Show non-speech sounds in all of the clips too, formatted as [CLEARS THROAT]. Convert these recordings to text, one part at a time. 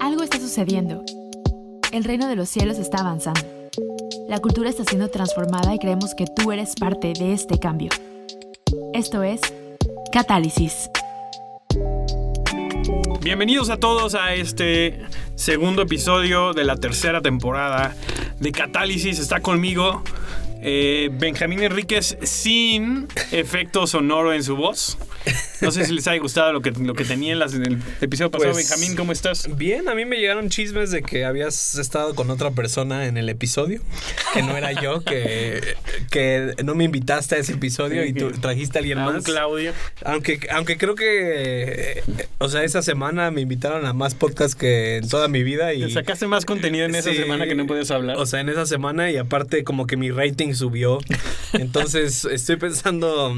Algo está sucediendo. El reino de los cielos está avanzando. La cultura está siendo transformada y creemos que tú eres parte de este cambio. Esto es Catálisis. Bienvenidos a todos a este segundo episodio de la tercera temporada de Catálisis. Está conmigo eh, Benjamín Enríquez sin efecto sonoro en su voz. No sé si les haya gustado lo que, lo que tenía en, las- en el episodio pasado. Pues, Benjamín, ¿cómo estás? Bien, a mí me llegaron chismes de que habías estado con otra persona en el episodio, que no era yo, que, que no me invitaste a ese episodio y tú trajiste a alguien A un más. Claudio. Aunque, aunque creo que, o sea, esa semana me invitaron a más podcasts que en toda mi vida y... Te sacaste más contenido en esa Sí. semana que no podías hablar. O sea, en esa semana y aparte como que mi rating subió. Entonces estoy pensando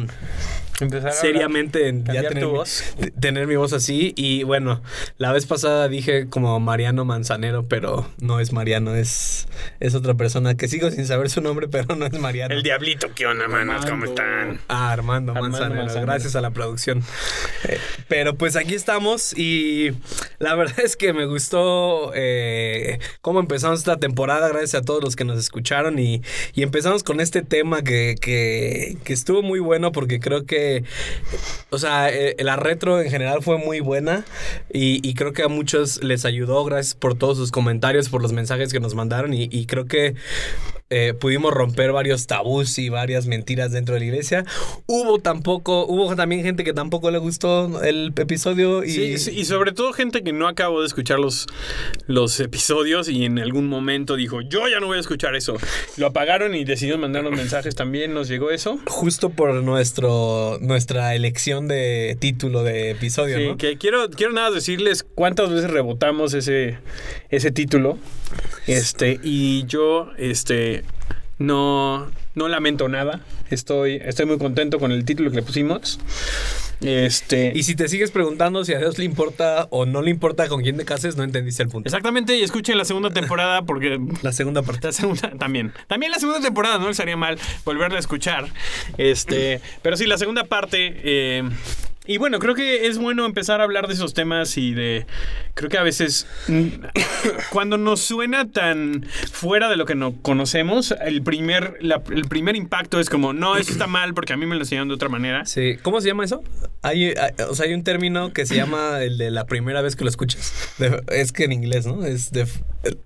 Empezar a hablar. seriamente en ya tener, tu mi- voz. [LAUGHS] tener mi voz así. Y bueno, la vez pasada dije como Mariano Manzanero, pero no es Mariano, es, es otra persona que sigo sin saber su nombre, [LAUGHS] pero no es Mariano. El diablito, ¿qué onda, manos? ¿Cómo están? Ah, Armando, Armando Manzanero, Manzanero. gracias a la producción. Eh, pero pues aquí estamos y la [LAUGHS] verdad es que me gustó eh, cómo empezamos esta temporada, gracias a todos los que nos escucharon y, y empezamos con este tema que, que, que estuvo muy bueno porque creo que, o sea, eh, la retro en general fue muy buena y, creo que a muchos les ayudó, gracias por todos sus comentarios, por los mensajes que nos mandaron y creo que eh, pudimos romper varios tabús y varias mentiras dentro de la iglesia. Hubo tampoco, hubo también gente que tampoco le gustó el episodio y Sí, sí, y sobre todo gente que no acabó de escuchar los, los episodios y en algún momento dijo, yo ya no voy a escuchar eso. Lo apagaron y decidieron mandarnos mensajes también, nos llegó eso. justo por nuestro nuestra elección de título de episodio, Sí, ¿no? que quiero, quiero nada decirles cuántas veces rebotamos ese, ese título. Este, y yo, este, no, no lamento nada. Estoy, estoy muy contento con el título que le pusimos. Este. Y si te sigues preguntando si a Dios le importa o no le importa con quién te cases, no entendiste el punto. Exactamente, y escuchen la segunda temporada porque La segunda parte. La segunda también. También la segunda temporada, no les haría mal volverla a escuchar. Este, pero sí, la segunda parte. eh, y bueno, creo que es bueno empezar a hablar de esos temas y de. Creo que a veces. mm, Cuando nos suena tan fuera de lo que no conocemos, el primer, la- el primer impacto es como, no, eso está mal porque a mí me lo enseñaron de otra manera. Sí, ¿cómo se llama eso? Hay, o sea, hay un término que se llama el de la primera vez que lo escuchas. Es que en inglés, ¿no? Es de,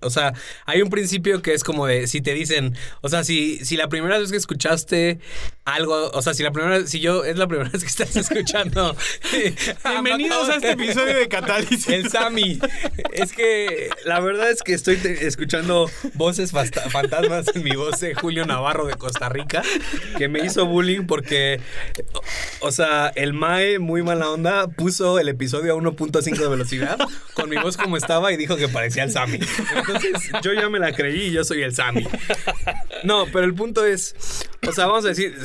o sea, hay un principio que es como de si te dicen, o sea, si, si la primera vez que escuchaste algo, o sea, si la primera, si yo es la primera [LAUGHS] vez que estás escuchando. Bienvenidos a este episodio de Catálisis. El Sammy. Es que la verdad es que estoy escuchando voces fantasmas en mi voz de Julio Navarro de Costa Rica, que me hizo bullying porque, o o sea, el Mae, muy mala onda, puso el episodio a 1.5 de velocidad con mi voz como estaba y dijo que parecía el Sammy. Entonces yo ya me la creí y yo soy el Sammy. No, pero el punto es, o sea, vamos a decir...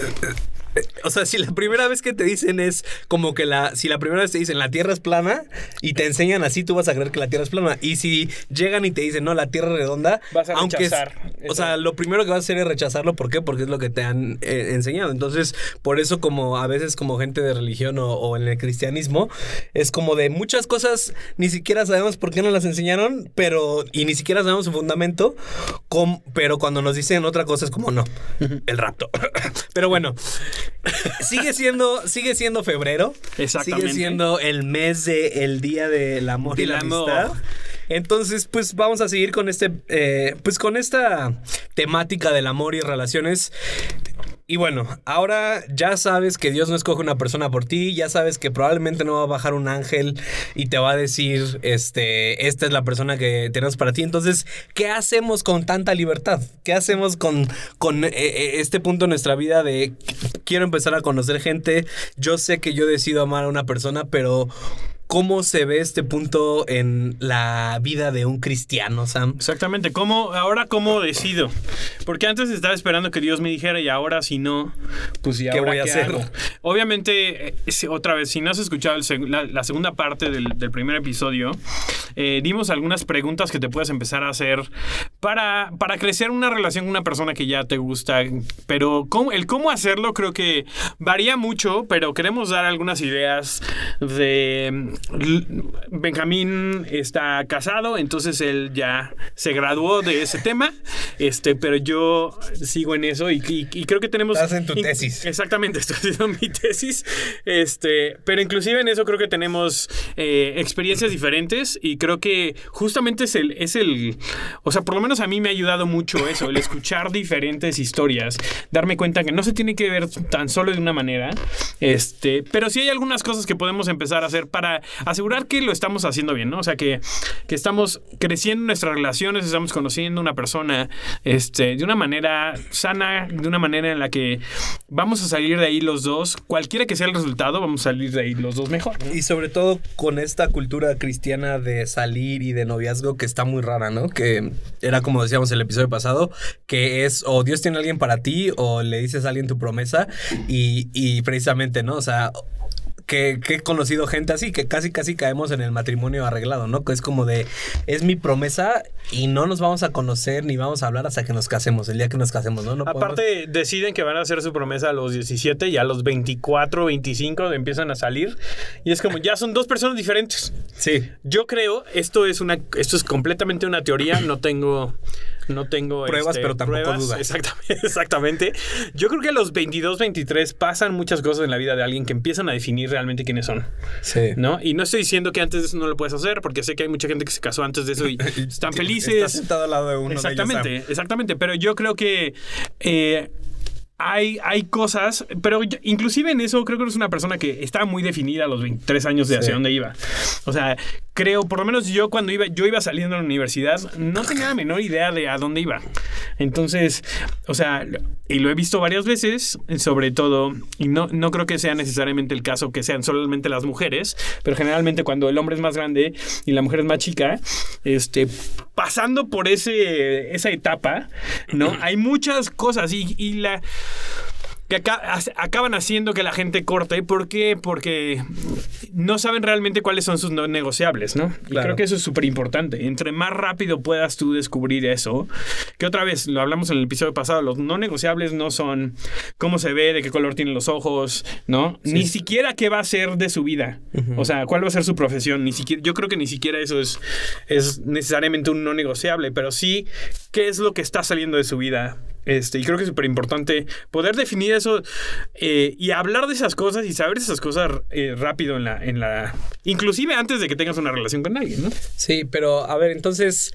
O sea, si la primera vez que te dicen es como que la. Si la primera vez te dicen la tierra es plana y te enseñan así, tú vas a creer que la tierra es plana. Y si llegan y te dicen no, la tierra es redonda, Vas a aunque es- rechazar o sea, lo primero que vas a hacer es rechazarlo. ¿Por qué? Porque es lo que te han eh, enseñado. Entonces, por eso, como a veces, como gente de religión o, o en el cristianismo, es como de muchas cosas ni siquiera sabemos por qué nos las enseñaron, pero. Y ni siquiera sabemos su fundamento. com- pero cuando nos dicen otra cosa es como no, el rapto. [LAUGHS] pero bueno. Sigue siendo, sigue siendo febrero. Exactamente. Sigue siendo el mes de el día del amor y la amor. amistad. Entonces, pues vamos a seguir con este, eh, pues con esta temática del amor y relaciones. Y bueno, ahora ya sabes que Dios no escoge una persona por ti, ya sabes que probablemente no va a bajar un ángel y te va a decir, este, esta es la persona que tenemos para ti. Entonces, ¿qué hacemos con tanta libertad? ¿Qué hacemos con, con eh, eh, este punto en nuestra vida de quiero empezar a conocer gente? Yo sé que yo decido amar a una persona, pero ¿cómo se ve este punto en la vida de un cristiano, Sam? Exactamente, ¿cómo, ahora cómo decido? Porque antes estaba esperando que Dios me dijera y ahora si no, pues ¿y ¿Qué voy a hacer? hago? Obviamente, eh, otra vez, si no has escuchado seg- la, la segunda parte del, del primer episodio, eh, dimos algunas preguntas que te puedes empezar a hacer para, para crecer una relación con una persona que ya te gusta. Pero cómo- el cómo hacerlo creo que varía mucho, pero queremos dar algunas ideas de... Benjamín está casado, entonces él ya se graduó de ese tema, este, pero yo sigo en eso y, y- y creo que tenemos... Estás en tu tesis. Exactamente, [LAUGHS] estoy haciendo mi tesis. Este, pero inclusive en eso creo que tenemos eh, experiencias diferentes y creo que justamente es el, es el, o sea, por lo menos a mí me ha ayudado mucho eso, el escuchar diferentes historias, darme cuenta que no se tiene que ver tan solo de una manera, este, pero sí hay algunas cosas que podemos empezar a hacer para asegurar que lo estamos haciendo bien, ¿no? O sea, que, que estamos creciendo en nuestras relaciones, estamos conociendo una persona, este, de una manera sana, de una manera en la que vamos a salir de ahí los dos, cualquiera que sea el resultado, vamos a salir de ahí los dos mejor. Y sobre todo con esta cultura cristiana de salir y de noviazgo que está muy rara, ¿no? Que era como decíamos el episodio pasado, que es o Dios tiene alguien para ti o le dices a alguien tu promesa y, y precisamente, ¿no? O sea... Que, que he conocido gente así, que casi casi caemos en el matrimonio arreglado, ¿no? Que es como de, es mi promesa y no nos vamos a conocer ni vamos a hablar hasta que nos casemos, el día que nos casemos, ¿no? no podemos- Aparte, deciden que van a hacer su promesa a los 17 y a los 24, 25 empiezan a salir. Y es como, ya son dos personas diferentes. Sí. Yo creo, esto es una, esto es completamente una teoría, no tengo, no tengo Pruebas, este, pero tampoco pruebas. dudas. Exactamente, [LAUGHS] exactamente. Yo creo que a los 22, 23 pasan muchas cosas en la vida de alguien que empiezan a definir realmente quiénes son, Sí. ¿no? Y no estoy diciendo que antes de eso no lo puedes hacer, porque sé que hay mucha gente que se casó antes de eso y [LAUGHS] están Está felices. sentado al lado de uno de ellos, Exactamente, exactamente. Pero yo creo que eh, hay, hay cosas, pero inclusive en eso creo que eres una persona que estaba muy definida a los 23 años de hacia Sí. dónde iba. O sea, creo, por lo menos yo cuando iba, yo iba saliendo de la universidad, no tenía la menor idea de a dónde iba. Entonces, o sea, y lo he visto varias veces, sobre todo, y no, no creo que sea necesariamente el caso que sean solamente las mujeres, pero generalmente cuando el hombre es más grande y la mujer es más chica, este, pasando por ese, esa etapa, ¿no? Hay muchas cosas y, y la que acaban haciendo que la gente corte. ¿Por qué? Porque no saben realmente cuáles son sus no negociables, ¿no? Y creo que eso es súper importante. Entre más rápido puedas tú descubrir eso, que otra vez, lo hablamos en el episodio pasado, los no negociables no son cómo se ve, de qué color tienen los ojos, ¿no? Ni siquiera qué va a ser de su vida. O sea, cuál va a ser su profesión. Ni siquiera, yo creo que ni siquiera eso es, es necesariamente un no negociable, pero sí qué es lo que está saliendo de su vida. Este, y creo que es súper importante poder definir eso eh, y hablar de esas cosas y saber esas cosas eh, rápido en la, en la. Inclusive antes de que tengas una relación con alguien, ¿no? Sí, pero a ver, entonces,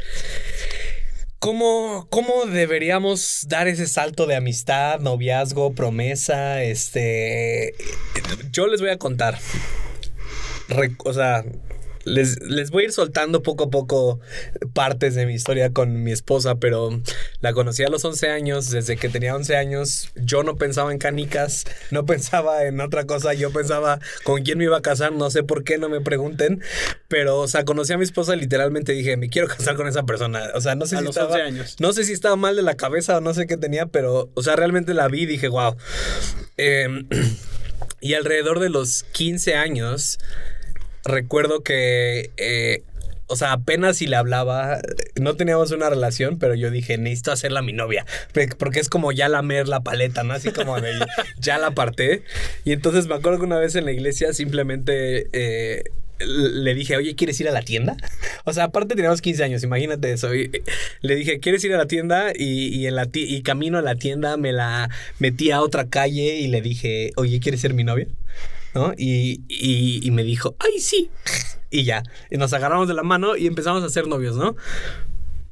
¿cómo, ¿cómo deberíamos dar ese salto de amistad, noviazgo, promesa? Este, yo les voy a contar. O sea, les, les voy a ir soltando poco a poco partes de mi historia con mi esposa, pero la conocí a los 11 años. Desde que tenía 11 años, yo no pensaba en canicas, no pensaba en otra cosa. Yo pensaba con quién me iba a casar, no sé por qué, no me pregunten. Pero, o sea, conocí a mi esposa, literalmente dije, me quiero casar con esa persona. O sea, no sé A si los estaba, 11 años. No sé si estaba mal de la cabeza o no sé qué tenía, pero, o sea, realmente la vi y dije, wow. Em, [CLEARS THROAT] y alrededor de los 15 años, recuerdo que, eh, o sea, apenas si le hablaba, no teníamos una relación, pero yo dije, necesito hacerla mi novia, porque es como ya lamer la paleta, ¿no? Así como de, [LAUGHS] ya la aparté. Y entonces me acuerdo que una vez en la iglesia simplemente... eh, le dije, oye, ¿quieres ir a la tienda? [LAUGHS] O sea, aparte teníamos 15 años, imagínate eso. Y, eh, le dije, ¿quieres ir a la tienda? Y, y en la ti- y camino a la tienda me la metí a otra calle y le dije, oye, ¿quieres ser mi novia? ¿No? Y, y, y me dijo, ay, sí. Y ya, y nos agarramos de la mano y empezamos a ser novios, ¿no?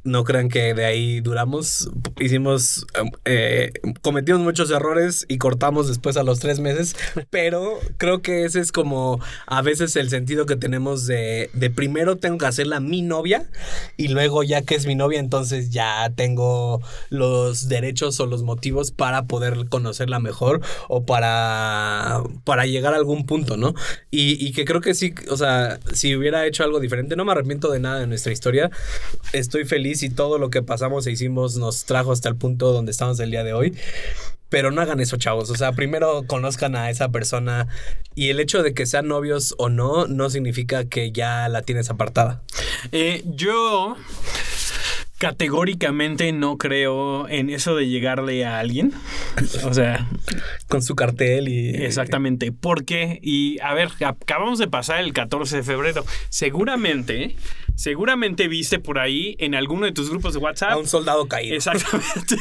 No crean que de ahí duramos, hicimos, eh, cometimos muchos errores y cortamos después a los tres meses, [LAUGHS] pero creo que ese es como a veces el sentido que tenemos de, de primero tengo que hacerla mi novia y luego ya que es mi novia, entonces ya tengo los derechos o los motivos para poder conocerla mejor o para, para llegar a algún punto, ¿no? Y, y que creo que sí, o sea, si hubiera hecho algo diferente, no me arrepiento de nada de nuestra historia, estoy feliz y todo lo que pasamos e hicimos nos trajo hasta el punto donde estamos el día de hoy. Pero no hagan eso, chavos. O sea, primero conozcan a esa persona y el hecho de que sean novios o no, no significa que ya la tienes apartada. Eh, yo categóricamente no creo en eso de llegarle a alguien. O sea, Con su cartel y. exactamente. ¿Por qué? Y a ver, acabamos de pasar el 14 de febrero. Seguramente, seguramente viste por ahí en alguno de tus grupos de WhatsApp. A un soldado caído. Exactamente.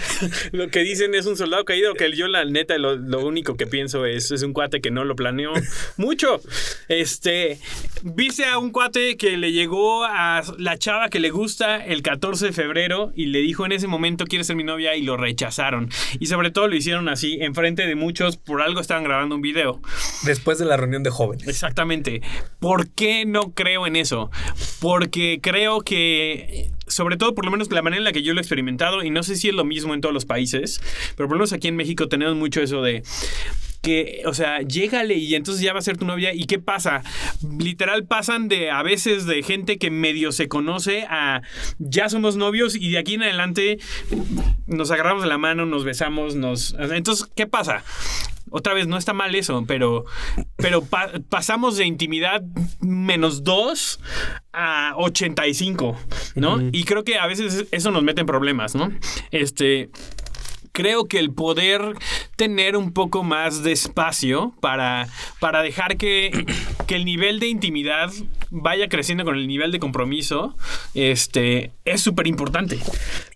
[LAUGHS] lo que dicen es un soldado caído, que yo la neta lo, lo único que pienso es, es un cuate que no lo planeó mucho. Este, viste a un cuate que le llegó a la chava que le gusta el 14 de febrero y le dijo en ese momento, ¿quieres ser mi novia? Y lo rechazaron. Y sobre todo lo hicieron así, enfrente de muchos, por algo estaban grabando un video. Después de la reunión de jóvenes. Exactamente. ¿Por qué no creo en eso? Porque creo que, sobre todo por lo menos la manera en la que yo lo he experimentado, y no sé si es lo mismo en todos los países, pero por lo menos aquí en México tenemos mucho eso de que, o sea, llégale y entonces ya va a ser tu novia. ¿Y qué pasa? Literal pasan de a veces de gente que medio se conoce a ya somos novios y de aquí en adelante nos agarramos la mano, nos besamos, nos... Entonces, ¿qué pasa? Otra vez, no está mal eso, pero, pero pa- pasamos de intimidad menos 2 a 85, ¿no? Y creo que a veces eso nos mete en problemas, ¿no? Este, creo que el poder tener un poco más de espacio para, para dejar que, que el nivel de intimidad vaya creciendo con el nivel de compromiso, este, es súper importante.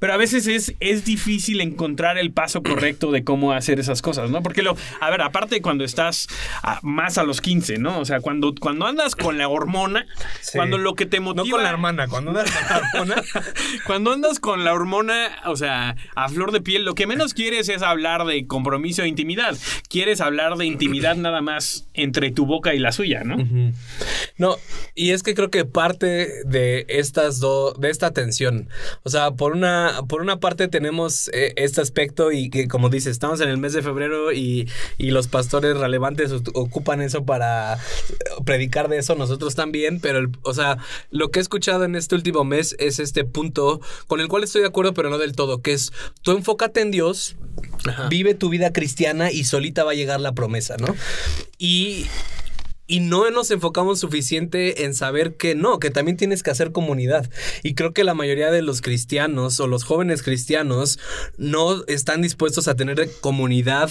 Pero a veces es, es difícil encontrar el paso correcto de cómo hacer esas cosas, ¿no? Porque lo, a ver, aparte cuando estás a- más a los 15, ¿no? O sea, cuando, cuando andas con la hormona, Sí. cuando lo que te motiva... No con la hermana, cuando andas con la hermana. [LAUGHS] Cuando andas con la hormona, o sea, a flor de piel, lo que menos quieres es hablar de compromiso e intimidad. Quieres hablar de intimidad nada más entre tu boca y la suya, ¿no? No, y es que creo que parte de estas dos, de esta tensión. O sea, por una, por una parte tenemos eh, este aspecto y que, como dices, estamos en el mes de febrero y, y los pastores relevantes ocupan eso para eh, predicar de eso, nosotros también, pero, el- o sea, lo que he escuchado en este último mes es este punto con el cual estoy de acuerdo, pero no del todo, que es, tú enfócate en Dios, vive tu vida cristiana y solita va a llegar la promesa, ¿no? Y y no nos enfocamos suficiente en saber que no, que también tienes que hacer comunidad. Y creo que la mayoría de los cristianos o los jóvenes cristianos no están dispuestos a tener comunidad.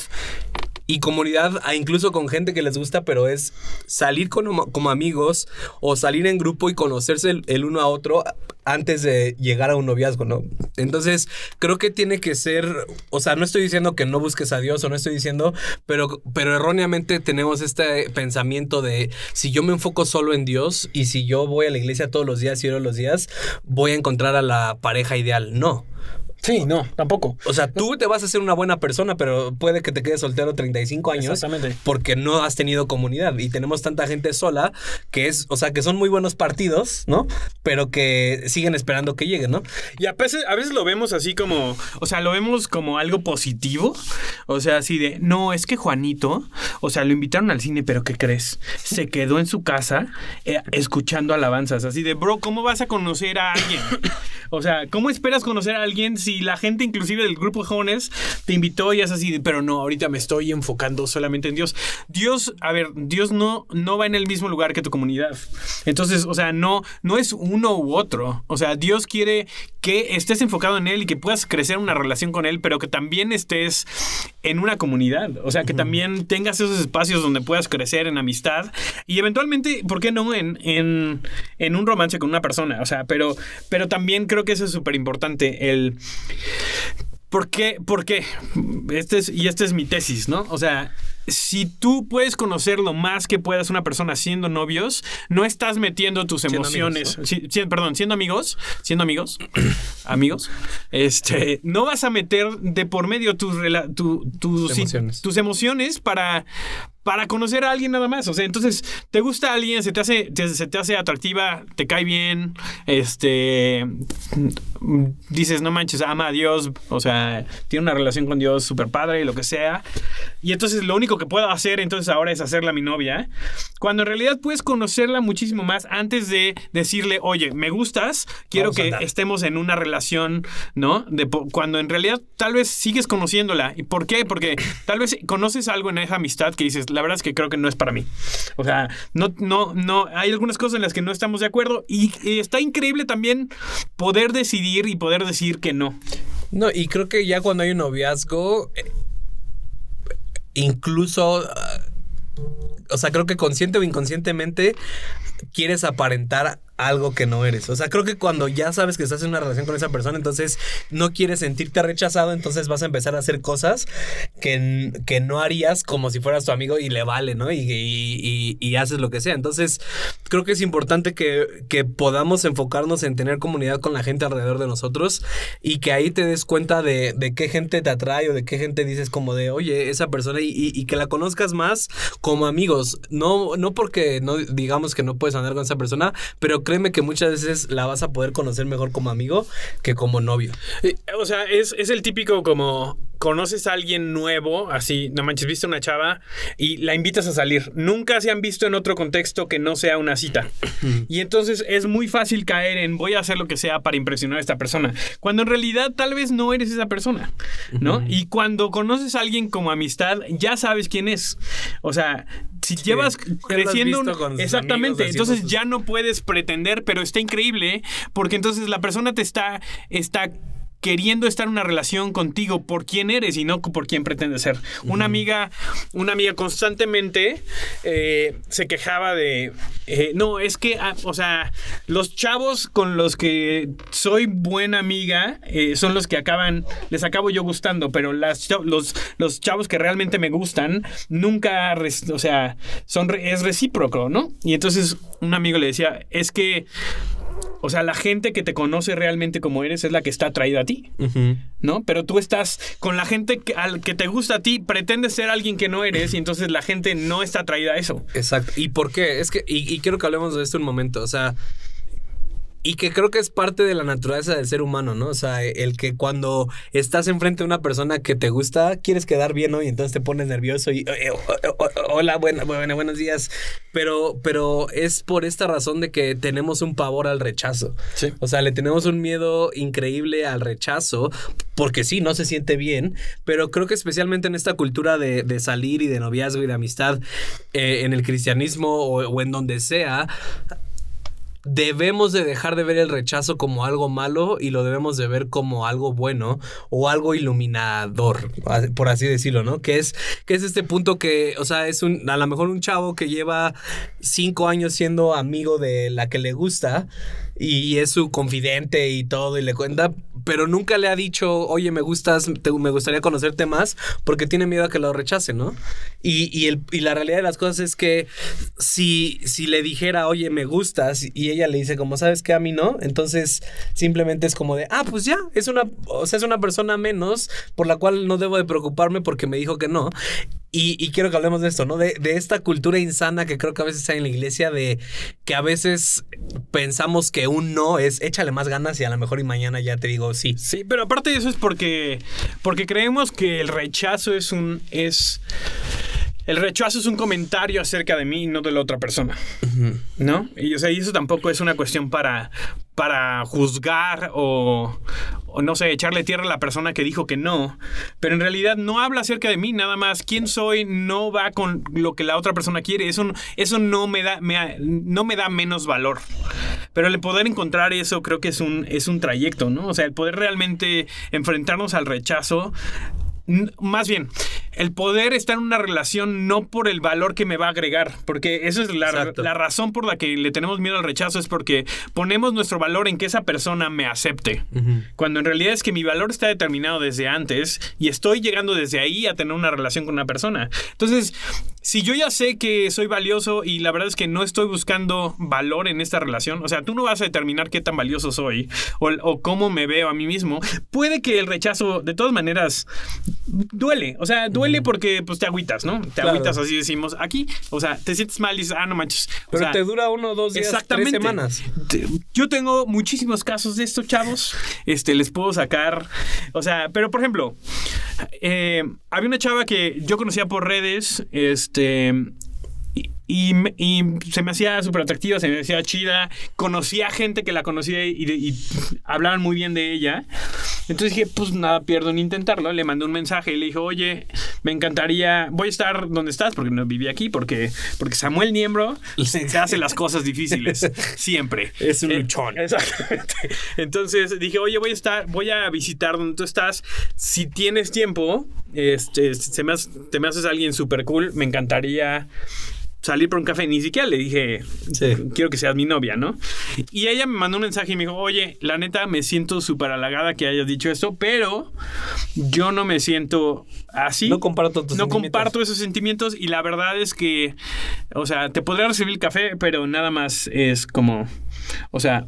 Y comunidad, incluso con gente que les gusta, pero es salir con- como amigos o salir en grupo y conocerse el, uno a otro antes de llegar a un noviazgo, ¿no? Entonces, creo que tiene que ser, o sea, no estoy diciendo que no busques a Dios o no estoy diciendo, pero, pero erróneamente tenemos este pensamiento de si yo me enfoco solo en Dios y si yo voy a la iglesia todos los días y oro los días, voy a encontrar a la pareja ideal. No. Sí, no, tampoco. O sea, tú te vas a ser una buena persona, pero puede que te quedes soltero 35 años. Exactamente. Porque no has tenido comunidad. Y tenemos tanta gente sola que es, o sea, que son muy buenos partidos, ¿no? Pero que siguen esperando que lleguen, ¿no? Y a veces, a veces lo vemos así como, o sea, lo vemos como algo positivo. O sea, así de, no, es que Juanito, o sea, lo invitaron al cine, pero ¿qué crees? Se quedó en su casa eh, escuchando alabanzas. Así de, bro, ¿cómo vas a conocer a alguien? O sea, ¿cómo esperas conocer a alguien si la gente, inclusive del grupo de jóvenes, te invitó y es así pero no, ahorita me estoy enfocando solamente en Dios? Dios, a ver, Dios no, no va en el mismo lugar que tu comunidad. Entonces, o sea, no, no es uno u otro. O sea, Dios quiere que estés enfocado en Él y que puedas crecer una relación con Él, pero que también estés en una comunidad. O sea, que también tengas esos espacios donde puedas crecer en amistad y eventualmente, ¿por qué no? En, en, en un romance con una persona. O sea, pero, pero también creo que eso es súper importante. El. ¿Por qué? ¿Por qué? Este es, y esta es mi tesis, ¿no? O sea, si tú puedes conocer lo más que puedas una persona siendo novios, no estás metiendo tus Siendo emociones. amigos, perdón, siendo amigos, siendo amigos, [CLEARS THROAT] amigos, este, no vas a meter de por medio tus, tu- tus, Emociones. tus emociones para, para conocer a alguien nada más. O sea, entonces, te gusta alguien, se te hace, te- se te hace atractiva, te cae bien, este, dices, no manches, ama a Dios, o sea, tiene una relación con Dios súper padre y lo que sea. Y entonces lo único que puedo hacer entonces ahora es hacerla mi novia. Cuando en realidad puedes conocerla muchísimo más antes de decirle, oye, me gustas, quiero Vamos que estemos en una relación, ¿no? De cuando en realidad tal vez sigues conociéndola. ¿Y por qué? Porque tal vez conoces algo en esa amistad que dices, la verdad es que creo que no es para mí. O sea, no, no, no, hay algunas cosas en las que no estamos de acuerdo y, está increíble también poder decidir decidir y poder decir que no. No, y creo que ya cuando hay un noviazgo, eh, incluso, ah, o sea, creo que consciente o inconscientemente quieres aparentar algo que no eres. O sea, creo que cuando ya sabes que estás en una relación con esa persona, entonces no quieres sentirte rechazado, entonces vas a empezar a hacer cosas que, que no harías como si fueras tu amigo y le vale, ¿no? Y, y, y, haces lo que sea. Entonces, creo que es importante que, que, podamos enfocarnos en tener comunidad con la gente alrededor de nosotros y que ahí te des cuenta de, de qué gente te atrae o de qué gente dices como de, oye, esa persona y, que la conozcas más como amigos. No, no porque no digamos que no puedes andar con esa persona, pero créeme que muchas veces la vas a poder conocer mejor como amigo que como novio. O sea, es, es el típico como conoces a alguien nuevo, así, no manches, viste una chava y la invitas a salir. Nunca se han visto en otro contexto que no sea una cita. Y entonces es muy fácil caer en voy a hacer lo que sea para impresionar a esta persona. Cuando en realidad tal vez no eres esa persona, ¿no? Y cuando conoces a alguien como amistad, ya sabes quién es. O sea, si llevas creciendo exactamente entonces ya no puedes pretender pero está increíble porque entonces la persona te está está queriendo estar en una relación contigo por quién eres y no por quién pretende ser. Una amiga, una amiga constantemente eh, se quejaba de, eh, no, es que, ah, o sea, los chavos con los que soy buena amiga eh, son los que acaban, les acabo yo gustando, pero las, los, los chavos que realmente me gustan nunca, o sea, son, es recíproco, ¿no? Y entonces un amigo le decía, es que o sea, la gente que te conoce realmente como eres es la que está atraída a ti, ¿no? Pero tú estás con la gente que, al que te gusta a ti, pretendes ser alguien que no eres y entonces la gente no está atraída a eso. Exacto. ¿Y por qué? Es que, y, y quiero que hablemos de esto un momento. O sea, y que creo que es parte de la naturaleza del ser humano, ¿no? O sea, el que cuando estás enfrente de una persona que te gusta, quieres quedar bien, ¿no? Y entonces te pones nervioso y, hola, buena, buena, buenos días. Pero, pero es por esta razón de que tenemos un pavor al rechazo. Sí. O sea, le tenemos un miedo increíble al rechazo, porque sí, no se siente bien, pero creo que especialmente en esta cultura de, de salir y de noviazgo y de amistad, eh, en el cristianismo o, o en donde sea, debemos de dejar de ver el rechazo como algo malo y lo debemos de ver como algo bueno o algo iluminador, por así decirlo, ¿no? Que es, que es este punto que, o sea, es un, a lo mejor un chavo que lleva cinco años siendo amigo de la que le gusta y es su confidente y todo y le cuenta, pero nunca le ha dicho, oye, me gustas, me gustaría conocerte más, porque tiene miedo a que lo rechace, ¿no? Y, el, y, la realidad de las cosas es que si, si le dijera, oye, me gustas, y ella le dice, como sabes que a mí no, entonces simplemente es como de, ah, pues ya, es una, o sea, es una persona menos por la cual no debo de preocuparme porque me dijo que no. Y, quiero que hablemos de esto, ¿no? De, esta cultura insana que creo que a veces hay en la iglesia, de que a veces pensamos que un no es échale más ganas y a lo mejor y mañana ya te digo sí. Sí, pero aparte de eso es porque, porque creemos que el rechazo es un. es. El rechazo es un comentario acerca de mí, no de la otra persona. ¿No? Y, o sea, y eso tampoco es una cuestión para, para juzgar o, o, no sé, echarle tierra a la persona que dijo que no. Pero en realidad no habla acerca de mí, nada más. Quién soy no va con lo que la otra persona quiere. Eso, eso no, me da, me, no me da menos valor. Pero el poder encontrar eso creo que es un, es un trayecto, ¿no? O sea, el poder realmente enfrentarnos al rechazo más bien, el poder estar en una relación no por el valor que me va a agregar, porque esa es la, razón por la que le tenemos miedo al rechazo, es porque ponemos nuestro valor en que esa persona me acepte, cuando en realidad es que mi valor está determinado desde antes y estoy llegando desde ahí a tener una relación con una persona. Entonces, si yo ya sé que soy valioso y la verdad es que no estoy buscando valor en esta relación, o sea, tú no vas a determinar qué tan valioso soy o, o cómo me veo a mí mismo, puede que el rechazo de todas maneras duele. O sea, duele porque pues te agüitas, ¿no? Te agüitas, así decimos aquí. O sea, te sientes mal y dices, ah, no manches. Pero te dura uno, dos días, exactamente. tres semanas. Yo tengo muchísimos casos de estos chavos. Este, les puedo sacar. O sea, pero por ejemplo, eh, había una chava que yo conocía por redes. Este Y, se me hacía súper atractiva, se me hacía chida. Conocía gente que la conocía y, y hablaban muy bien de ella. Entonces dije, pues nada, pierdo en intentarlo. Le mandé un mensaje y le dije, oye, me encantaría, voy a estar donde estás porque no viví aquí, porque, porque Samuel Niembro se [LAUGHS] hace las cosas difíciles, siempre. Es un Eh, luchón. Exactamente. Entonces dije, oye, voy a estar, voy a visitar donde tú estás. Si tienes tiempo, este, se me hace- te me haces alguien súper cool, me encantaría salir por un café. Ni siquiera le dije, Sí. quiero que seas mi novia, ¿no? Y ella me mandó un mensaje y me dijo, oye, la neta me siento súper halagada que hayas dicho esto, pero yo no me siento así. No comparto tus No sentimientos. comparto esos sentimientos y la verdad es que, o sea, te podría recibir el café, pero nada más es como, o sea,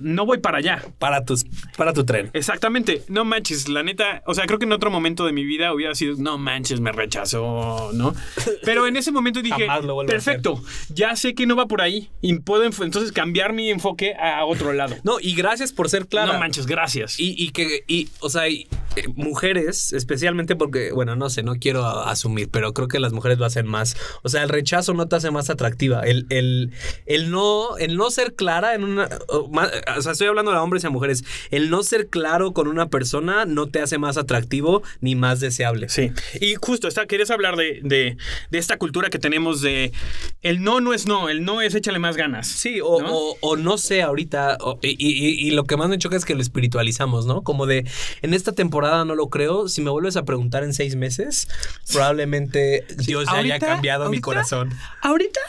no voy para allá. Para, tus, para tu tren. Exactamente, no manches, la neta, o sea, creo que en otro momento de mi vida hubiera sido, no manches, me rechazó, ¿no? [LAUGHS] Pero en ese momento dije, perfecto, ya sé que no va por ahí y puedo entonces cambiar mi enfoque a otro lado. No, y gracias por ser clara. No manches, gracias. Y, y que, y, o sea, y, mujeres, especialmente porque, bueno, no sé, no quiero asumir, pero creo que las mujeres lo hacen más. O sea, el rechazo no te hace más atractiva. El, el, el no, el no ser clara en una. O, sea, estoy hablando de hombres y a mujeres. El no ser claro con una persona no te hace más atractivo ni más deseable. Sí, y justo, está, querías hablar de, de, de esta cultura que tenemos de el no no es no, el no es échale más ganas. Sí, o ¿no? O, o no sé ahorita, y- y lo que más me choca es que lo espiritualizamos, ¿no? Como de, en esta temporada no lo creo, si me vuelves a preguntar en seis meses, probablemente Dios ya haya Ahorita- cambiado mi ahorita- corazón. Ahorita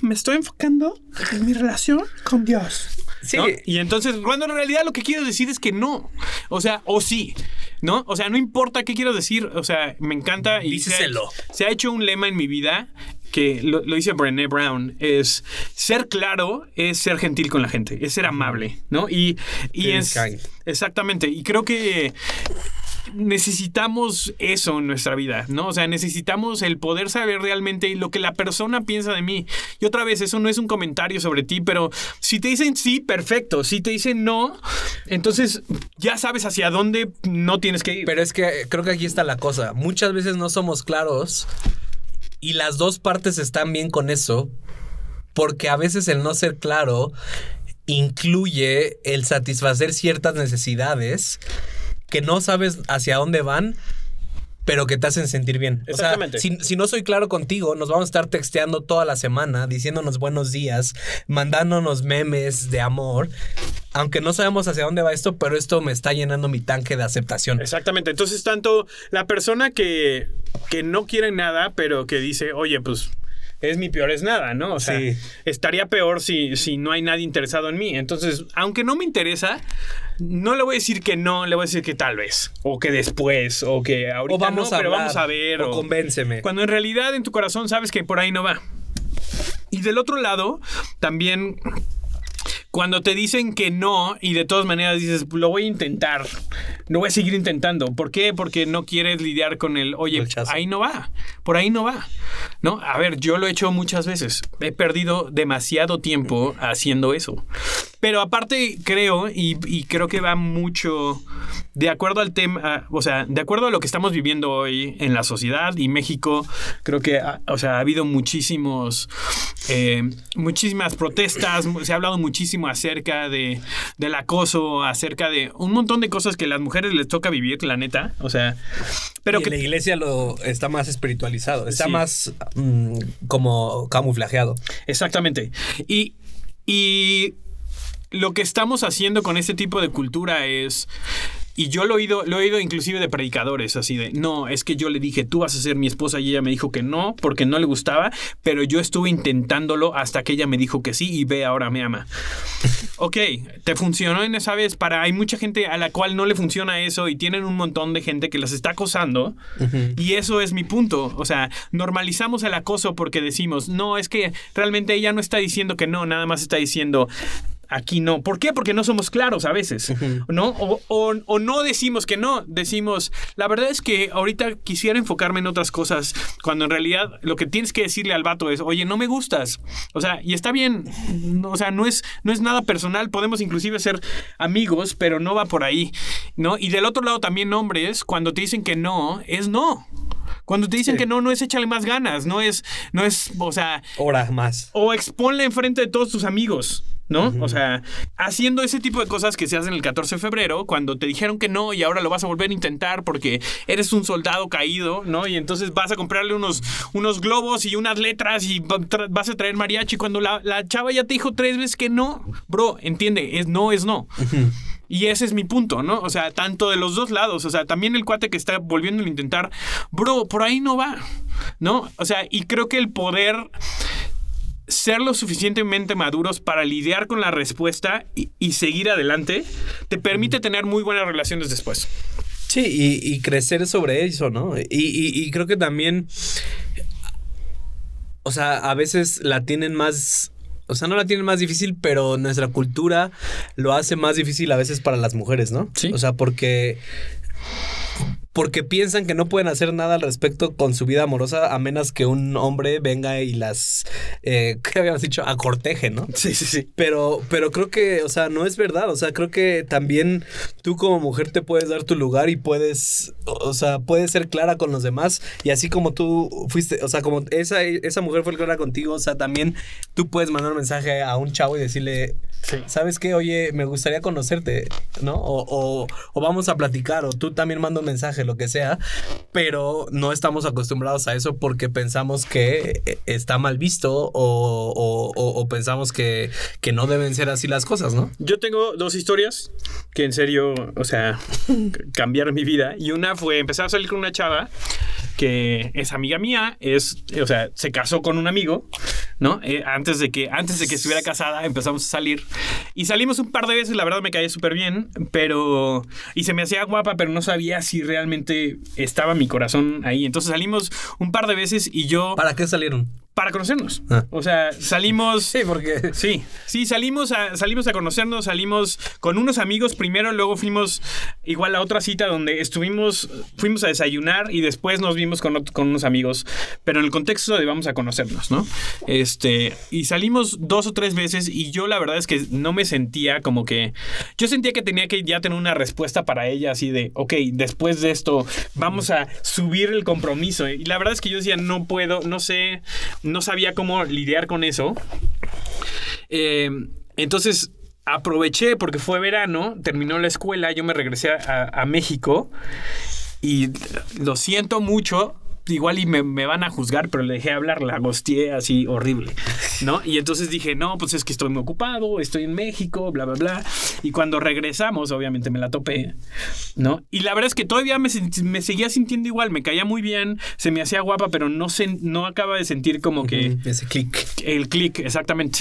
me estoy enfocando en mi relación con Dios. Sí. ¿no? Y entonces, cuando en realidad lo que quiero decir es que no. O sea, o sí. ¿No? O sea, no importa qué quiero decir. O sea, me encanta y se ha, se ha hecho un lema en mi vida que lo, lo dice Brené Brown. Es ser claro es ser gentil con la gente, es ser amable, ¿no? Y, y es... kind. Exactamente. Y creo que necesitamos eso en nuestra vida, ¿no? O sea, necesitamos el poder saber realmente lo que la persona piensa de mí. Y otra vez, eso no es un comentario sobre ti, pero si te dicen sí, perfecto. Si te dicen no, entonces ya sabes hacia dónde no tienes que ir. Pero es que creo que aquí está la cosa. Muchas veces no somos claros y las dos partes están bien con eso, porque a veces el no ser claro incluye el satisfacer ciertas necesidades que no sabes hacia dónde van. Pero que te hacen sentir bien. O sea, Exactamente. si, si no soy claro contigo, nos vamos a estar texteando toda la semana, diciéndonos buenos días, mandándonos memes de amor, aunque no sabemos hacia dónde va esto, pero esto me está llenando mi tanque de aceptación. Exactamente. Entonces, tanto la persona que, que no quiere nada, pero que dice, oye, pues es mi peor es nada, ¿no? O sea, Sí. estaría peor si, si no hay nadie interesado en mí. Entonces, aunque no me interesa, no le voy a decir que no, le voy a decir que tal vez, o que después, o que ahorita O vamos no, a pero hablar, vamos a ver. o convénceme. Cuando en realidad en tu corazón sabes que por ahí no va. Y del otro lado, también cuando te dicen que no y de todas maneras dices, lo voy a intentar, lo voy a seguir intentando. ¿Por qué? Porque no quieres lidiar con el, oye, Rechazo. ahí no va, por ahí no va. ¿No? A ver, yo lo he hecho muchas veces. He perdido demasiado tiempo haciendo eso. Pero aparte creo, y, y creo que va mucho de acuerdo al tema, o sea, de acuerdo a lo que estamos viviendo hoy en la sociedad y México, creo que, ha- o sea, ha habido muchísimos, eh, muchísimas protestas, se ha hablado muchísimo acerca de, del acoso, acerca de un montón de cosas que a las mujeres les toca vivir, la neta, o sea, pero Y que... la iglesia lo está más espiritualizado, está Sí. más mm, como camuflajeado. Exactamente. Y, y lo que estamos haciendo con este tipo de cultura es. Y yo lo he oído, lo he oído inclusive de predicadores, así de, no, es que yo le dije, tú vas a ser mi esposa y ella me dijo que no, porque no le gustaba, pero yo estuve intentándolo hasta que ella me dijo que sí y ve, ahora me ama. [LAUGHS] ok, te funcionó en esa vez, para, hay mucha gente a la cual no le funciona eso y tienen un montón de gente que las está acosando y eso es mi punto, o sea, normalizamos el acoso porque decimos, no, es que realmente ella no está diciendo que no, nada más está diciendo, aquí no. ¿Por qué? Porque no somos claros a veces, ¿no? O, o- o no decimos que no, decimos, la verdad es que ahorita quisiera enfocarme en otras cosas, cuando en realidad lo que tienes que decirle al vato es, oye, no me gustas. O sea, y está bien, o sea, no es, no es nada personal, podemos inclusive ser amigos, pero no va por ahí, ¿no? Y del otro lado también hombres, cuando te dicen que no, es no. Cuando te dicen Sí. que no, no es échale más ganas, no es, no es, o sea, Hora más. o exponle enfrente de todos tus amigos. ¿No? O sea, haciendo ese tipo de cosas que se hacen el 14 de febrero, cuando te dijeron que no y ahora lo vas a volver a intentar porque eres un soldado caído, ¿no? Y entonces vas a comprarle unos, unos globos y unas letras y vas a traer mariachi cuando la, la chava ya te dijo tres veces que no. Bro, entiende, es no, es no. Y ese es mi punto, ¿no? O sea, tanto de los dos lados. O sea, también el cuate que está volviendo a intentar, bro, por ahí no va, ¿no? O sea, y creo que el poder ser lo suficientemente maduros para lidiar con la respuesta y, y seguir adelante, te permite tener muy buenas relaciones después. Sí, y, y crecer sobre eso, ¿no? Y, y- y creo que también, o sea, a veces la tienen más, o sea, no la tienen más difícil, pero nuestra cultura lo hace más difícil a veces para las mujeres, ¿no? Sí. O sea, porque... Porque piensan que no pueden hacer nada al respecto con su vida amorosa a menos que un hombre venga y las, eh, [LAUGHS] ¿qué habíamos dicho? Acorteje, ¿no? Sí, sí, sí. Pero, pero creo que, o sea, no es verdad. O sea, creo que también tú como mujer te puedes dar tu lugar y puedes, o sea, puedes ser clara con los demás. Y así como tú fuiste, o sea, como esa, esa mujer fue clara contigo, o sea, también tú puedes mandar un mensaje a un chavo y decirle, Sí. ¿sabes qué? Oye, me gustaría conocerte, ¿no? O, o- o vamos a platicar, o tú también manda un mensaje, lo que sea. Pero no estamos acostumbrados a eso porque pensamos que eh, está mal visto o, pensamos que, que no deben ser así las cosas, ¿no? Yo tengo dos historias que en serio, o sea, [LAUGHS] cambiaron mi vida. Y una fue empezar a salir con una chava que es amiga mía, es, o sea, se casó con un amigo, ¿no? Eh, antes, de que, antes de que estuviera casada empezamos a salir. Y salimos un par de veces, la verdad me caía súper bien, pero... Y se me hacía guapa, pero no sabía si realmente estaba mi corazón ahí. Entonces salimos un par de veces y yo... ¿Para qué salieron? Para conocernos. Ah. O sea, salimos... Sí, porque... Sí, sí, salimos a, salimos a conocernos, salimos con unos amigos primero, luego fuimos igual a otra cita donde estuvimos, fuimos a desayunar y después nos vimos con, ot- con unos amigos, pero en el contexto de vamos a conocernos, ¿no? Este, y salimos dos o tres veces y yo la verdad es que no me sentía como que, yo sentía que tenía que ya tener una respuesta para ella así de, ok, después de esto vamos a subir el compromiso. Y la verdad es que yo decía, no puedo, no sé, no sabía cómo lidiar con eso. Eh, entonces aproveché porque fue verano, terminó la escuela, yo me regresé a, a México y lo siento mucho. Igual y me, me van a juzgar, pero le dejé hablar, la gosteé así horrible, ¿no? Y entonces dije, no, pues es que estoy muy ocupado, estoy en México, bla, bla, bla. Y cuando regresamos, obviamente me la topé, ¿no? Y la verdad es que todavía me, me seguía sintiendo igual, me caía muy bien, se me hacía guapa, pero no, sen- no acaba de sentir como que... Ese clic. El clic, exactamente.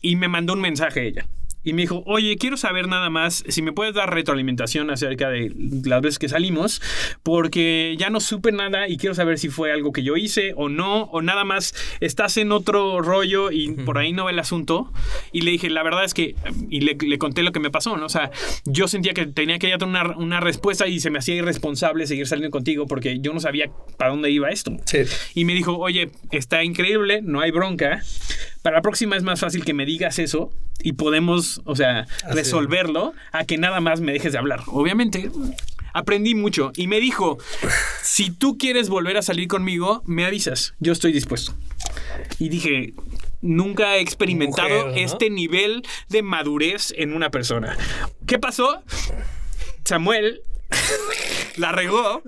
Y me mandó un mensaje ella. Y me dijo, oye, quiero saber nada más si me puedes dar retroalimentación acerca de las veces que salimos, porque ya no supe nada y quiero saber si fue algo que yo hice o no, o nada más estás en otro rollo y por ahí no va el asunto. Y le dije, la verdad es que, y le, le conté lo que me pasó, ¿no? O sea, yo sentía que tenía que tener una, una respuesta y se me hacía irresponsable seguir saliendo contigo porque yo no sabía para dónde iba esto. Sí. Y me dijo, oye, está increíble, no hay bronca. Para la próxima es más fácil que me digas eso y podemos, o sea, Así. resolverlo a que nada más me dejes de hablar. Obviamente, aprendí mucho y me dijo, si tú quieres volver a salir conmigo, me avisas, yo estoy dispuesto. Y dije, nunca he experimentado Mujer, ¿no? este nivel de madurez en una persona. ¿Qué pasó? Samuel la regó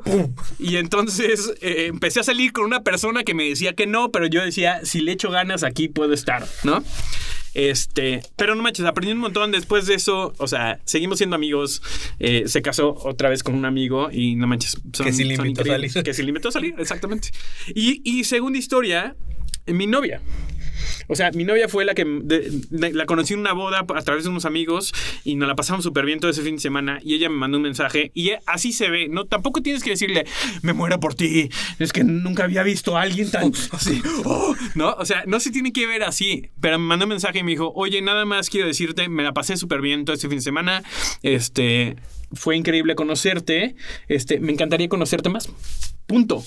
y entonces eh, empecé a salir con una persona que me decía que no, pero yo decía, si le echo ganas aquí puedo estar, ¿no? Este, pero no manches, aprendí un montón después de eso, o sea, seguimos siendo amigos, eh, se casó otra vez con un amigo y no manches, son, Que sí le invitó a salir. Que sí le invitó a salir, exactamente. Y, y segunda historia, mi novia. O sea, mi novia fue la que de- de- la conocí en una boda a través de unos amigos y nos la pasamos súper bien todo ese fin de semana y ella me mandó un mensaje y e- así se ve, no tampoco tienes que decirle me muero por ti, es que nunca había visto a alguien tan [LAUGHS] así, [LAUGHS] oh", no, o sea, no se tiene que ver así, pero me mandó un mensaje y me dijo, "Oye, nada más quiero decirte, me la pasé súper bien todo este fin de semana, este fue increíble conocerte, este me encantaría conocerte más." Punto.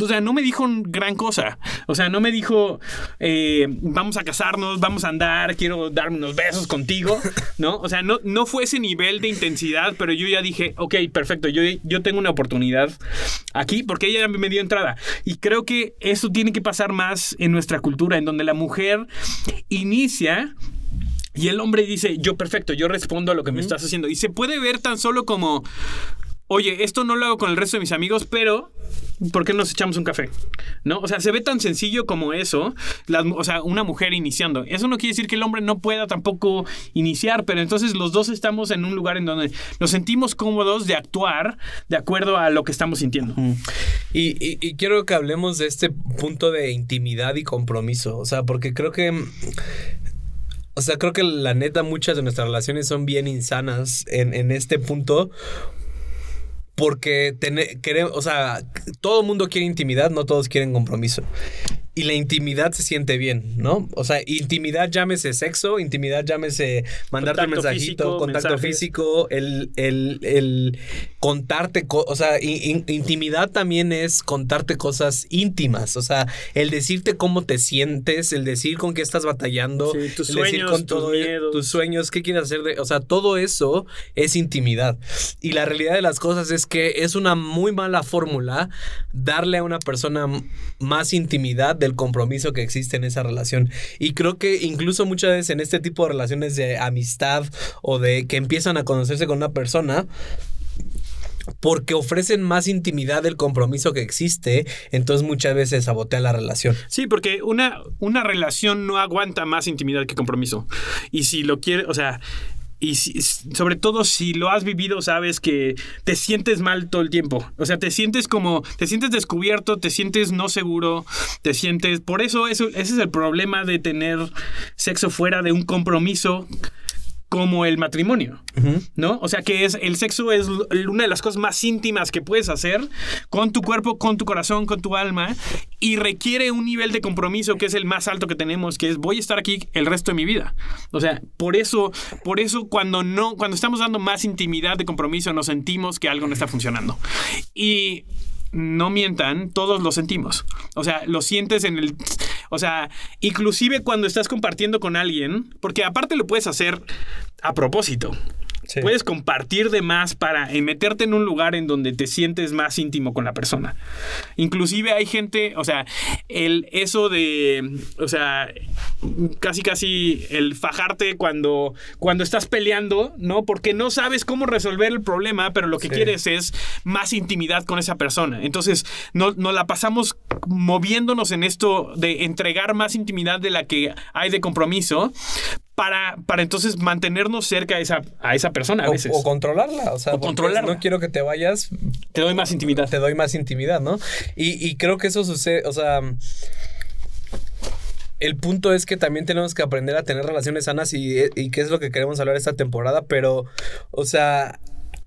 O sea, no me dijo gran cosa. O sea, no me dijo, eh, vamos a casarnos, vamos a andar, quiero darme unos besos contigo, ¿no? O sea, no, no fue ese nivel de intensidad, pero yo ya dije, ok, perfecto, yo, yo tengo una oportunidad aquí porque ella me dio entrada. Y creo que eso tiene que pasar más en nuestra cultura, en donde la mujer inicia y el hombre dice, yo perfecto, yo respondo a lo que me estás haciendo. Y se puede ver tan solo como, oye, esto no lo hago con el resto de mis amigos, pero ¿por qué nos echamos un café? ¿No? O sea, se ve tan sencillo como eso, o sea, una mujer iniciando. Eso no quiere decir que el hombre no pueda tampoco iniciar, pero entonces los dos estamos en un lugar en donde nos sentimos cómodos de actuar de acuerdo a lo que estamos sintiendo. Y, quiero que hablemos de este punto de intimidad y compromiso, o sea, porque creo que o sea, creo que la neta, muchas de nuestras relaciones son bien insanas en este punto porque queremos, o sea, todo mundo quiere intimidad, no todos quieren compromiso y la intimidad se siente bien, ¿no? O sea, intimidad llámese sexo, intimidad llámese mandarte un mensajito, contacto físico, el, el, el contarte, o sea, intimidad también es contarte cosas íntimas, o sea, el decirte cómo te sientes, el decir con qué estás batallando, tus el sueños, decir con tus miedos. tus sueños, qué quieres hacer, de, o sea, todo eso es intimidad. Y la realidad de las cosas es que es una muy mala fórmula darle a una persona más intimidad de compromiso que existe en esa relación. Y creo que incluso muchas veces en este tipo de relaciones de amistad o de que empiezan a conocerse con una persona, porque ofrecen más intimidad del compromiso que existe, entonces muchas veces sabotea la relación. Sí, porque una, una relación no aguanta más intimidad que compromiso. Y si lo quiere, o sea, y sobre todo si lo has vivido, sabes que te sientes mal todo el tiempo. O sea, te sientes como, te sientes descubierto, te sientes no seguro, te sientes... Por eso, eso ese es el problema de tener sexo fuera de un compromiso como el matrimonio, ¿no? O sea que es el sexo es una de las cosas más íntimas que puedes hacer con tu cuerpo, con tu corazón, con tu alma y requiere un nivel de compromiso que es el más alto que tenemos, que es voy a estar aquí el resto de mi vida. O sea, por eso, por eso cuando no, cuando estamos dando más intimidad de compromiso nos sentimos que algo no está funcionando. Y no mientan, todos lo sentimos. O sea, lo sientes en el... O sea, inclusive cuando estás compartiendo con alguien, porque aparte lo puedes hacer a propósito. Puedes compartir de más para eh, meterte en un lugar en donde te sientes más íntimo con la persona. Inclusive hay gente, o sea, el eso de, o sea, casi casi el fajarte cuando, cuando estás peleando, ¿no? Porque no sabes cómo resolver el problema, pero lo que quieres es más intimidad con esa persona. Entonces, nos no la pasamos moviéndonos en esto de entregar más intimidad de la que hay de compromiso para, para entonces mantenernos cerca a esa, a esa persona a veces. O, controlarla, o sea, controlarla. no quiero que te vayas. Te doy más intimidad. Te doy más intimidad, ¿no? Y, y creo que eso sucede, o sea... El punto es que también tenemos que aprender a tener relaciones sanas y, y qué es lo que queremos hablar esta temporada, pero, o sea,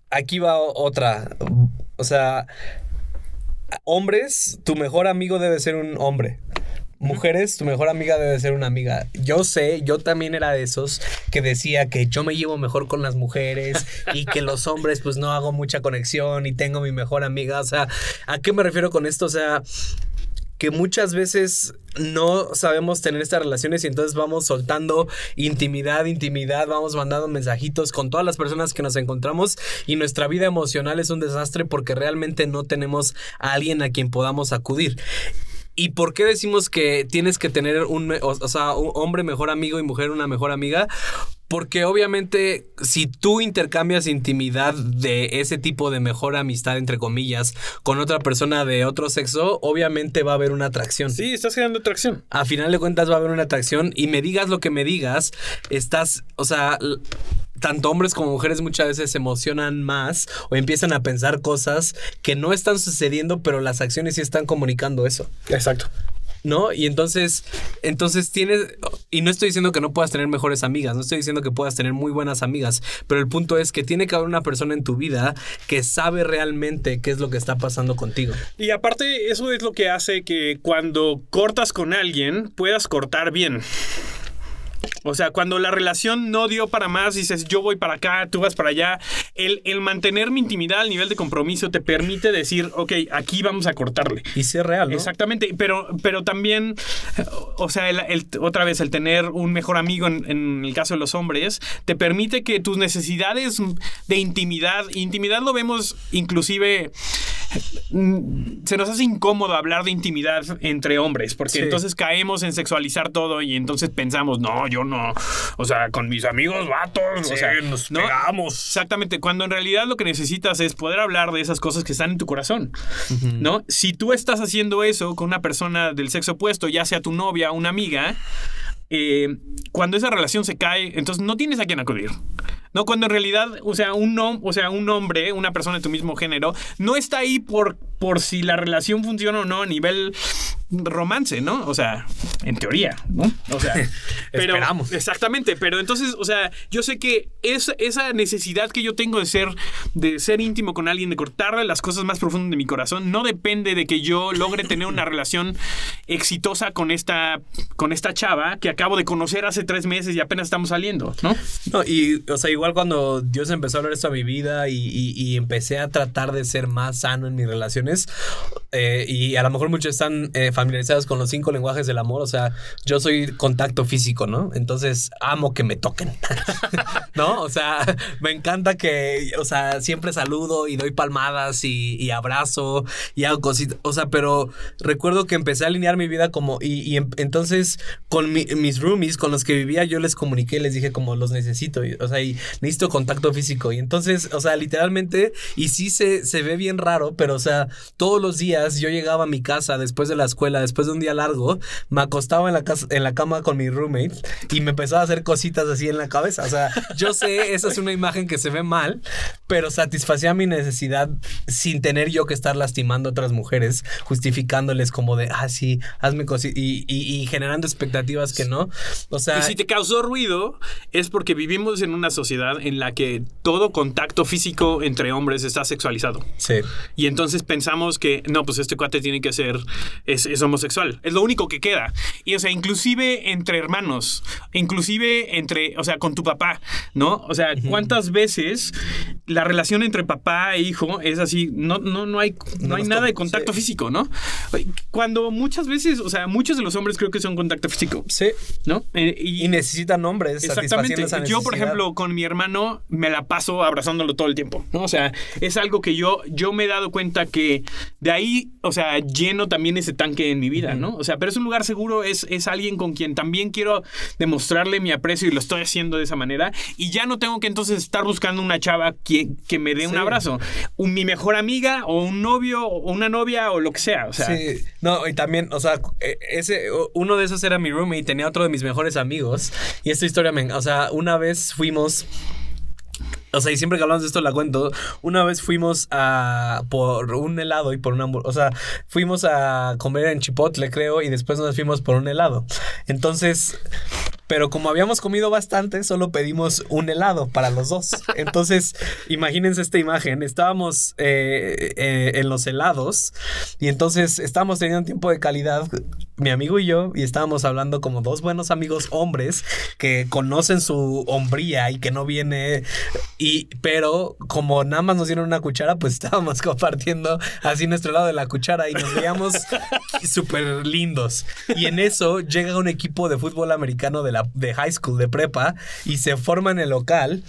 aquí va otra. O sea, hombres, tu mejor amigo debe ser un hombre. Mujeres, tu mejor amiga debe ser una amiga. Yo sé, yo también era de esos que decía que yo me llevo mejor con las mujeres [LAUGHS] y que los hombres pues no hago mucha conexión y tengo mi mejor amiga. O sea, ¿a qué me refiero con esto? O sea, que muchas veces no sabemos tener estas relaciones y entonces vamos soltando intimidad, intimidad, vamos mandando mensajitos con todas las personas que nos encontramos y nuestra vida emocional es un desastre porque realmente no tenemos a alguien a quien podamos acudir. ¿Y por qué decimos que tienes que tener un, o, sea, un hombre mejor amigo y mujer una mejor amiga? Porque obviamente si tú intercambias intimidad de ese tipo de mejor amistad, entre comillas, con otra persona de otro sexo, obviamente va a haber una atracción. Sí, estás creando atracción. A final de cuentas va a haber una atracción y me digas lo que me digas, estás, o sea, tanto hombres como mujeres muchas veces se emocionan más o empiezan a pensar cosas que no están sucediendo, pero las acciones sí están comunicando eso. Exacto. ¿No? Y entonces, entonces tienes, y no estoy diciendo que no puedas tener mejores amigas, no estoy diciendo que puedas tener muy buenas amigas, pero el punto es que tiene que haber una persona en tu vida que sabe realmente qué es lo que está pasando contigo. Y aparte, eso es lo que hace que cuando cortas con alguien puedas cortar bien. O sea, cuando la relación no dio para más, dices, yo voy para acá, tú vas para allá. El, el mantener mi intimidad al nivel de compromiso te permite decir, ok, aquí vamos a cortarle. Y ser real, ¿no? Exactamente, pero, pero también, o sea, el- el- otra vez, el tener un mejor amigo en, en el caso de los hombres, te permite que tus necesidades de intimidad, intimidad lo vemos inclusive, se nos hace incómodo hablar de intimidad entre hombres, porque Sí. entonces caemos en sexualizar todo y entonces pensamos, no, yo no, o sea, con mis amigos vatos, o sea, nos ¿no? pegamos. Exactamente, cuando en realidad lo que necesitas es poder hablar de esas cosas que están en tu corazón, ¿no? Si tú estás haciendo eso con una persona del sexo opuesto, ya sea tu novia o una amiga, eh, cuando esa relación se cae, entonces no tienes a quién acudir. No, cuando en realidad, o sea, un, o sea, un hombre, una persona de tu mismo género, no está ahí por, por si la relación funciona o no a nivel romance, ¿no? O sea, en teoría, ¿no? O sea, [LAUGHS] pero, Esperamos. Exactamente, pero entonces, o sea, yo sé que es, esa necesidad que yo tengo de ser, de ser íntimo con alguien, de cortarle las cosas más profundas de mi corazón, no depende de que yo logre tener una relación exitosa con esta, con esta chava que acabo de conocer hace tres meses y apenas estamos saliendo, ¿no? No, y, o sea, igual cuando Dios empezó a hablar esto a mi vida y, y- y empecé a tratar de ser más sano en mis relaciones, eh, y a lo mejor muchos están eh, familiarizados con los cinco lenguajes del amor, o sea, yo soy contacto físico, ¿no? Entonces, amo que me toquen, [LAUGHS] ¿no? O sea, me encanta que, o sea, siempre saludo y doy palmadas y, y abrazo y hago cositas, o sea, pero recuerdo que empecé a alinear mi vida como, y, y em- entonces con mi- mis roomies con los que vivía yo les comuniqué, les dije como los necesito, y- o sea, y necesito contacto físico. Y entonces, o sea, literalmente, y sí se, se ve bien raro, pero o sea, todos los días yo llegaba a mi casa después de la escuela, después de un día largo, me acostaba en la, casa, en la cama con mi roommate y me empezaba a hacer cositas así en la cabeza. O sea, yo sé, esa es una imagen que se ve mal, pero satisfacía mi necesidad sin tener yo que estar lastimando a otras mujeres, justificándoles como de, ah, sí, hazme cositas y, y- y generando expectativas que no. O sea, Y si te causó ruido, es porque vivimos en una sociedad en la que todo contacto físico entre hombres está sexualizado. sí. Y entonces pensamos que, no, pues este cuate tiene que ser, es, es homosexual. Es lo único que queda. Y, o sea, inclusive entre hermanos, inclusive entre, o sea, con tu papá, ¿no? O sea, ¿cuántas veces la relación entre papá e hijo es así? No, no, no hay, no hay nada de con- contacto sí. físico, ¿no? Cuando muchas veces, o sea, muchos de los hombres creo que son contacto físico, Sí. ¿no? Eh, Y necesitan hombres. Exactamente. esa Yo, por ejemplo, con mi hermano me la paso abrazándolo todo el tiempo, ¿no? O sea, es algo que yo, yo me he dado cuenta que de ahí, o sea, lleno también ese tanque en mi vida, ¿no? O sea, pero es un lugar seguro, es, es alguien con quien también quiero demostrarle mi aprecio y lo estoy haciendo de esa manera. Y ya no tengo que entonces estar buscando una chava que, que me dé un abrazo. Un, mi mejor amiga o un novio o una novia o lo que sea. O sea, Sí, no, y también, o sea, eh, ese, uno de esos era mi roommate y tenía otro de mis mejores amigos. Y esta historia, me, o sea, una vez fuimos. O sea, y siempre que hablamos de esto la cuento. Una vez fuimos a por un helado y por una hamburguesa. O sea, fuimos a comer en Chipotle, creo, y después nos fuimos por un helado. Entonces, pero como habíamos comido bastante, solo pedimos un helado para los dos. Entonces, [LAUGHS] imagínense esta imagen. Estábamos eh, eh, en los helados y entonces estábamos teniendo un tiempo de calidad, mi amigo y yo, y estábamos hablando como dos buenos amigos hombres que conocen su hombría y que no viene. Y, pero como nada más nos dieron una cuchara, pues [LAUGHS] estábamos compartiendo así nuestro lado de la cuchara y nos veíamos [LAUGHS] súper lindos. Y en eso llega un equipo de fútbol americano de la de high school, de prepa, y se forma en el local.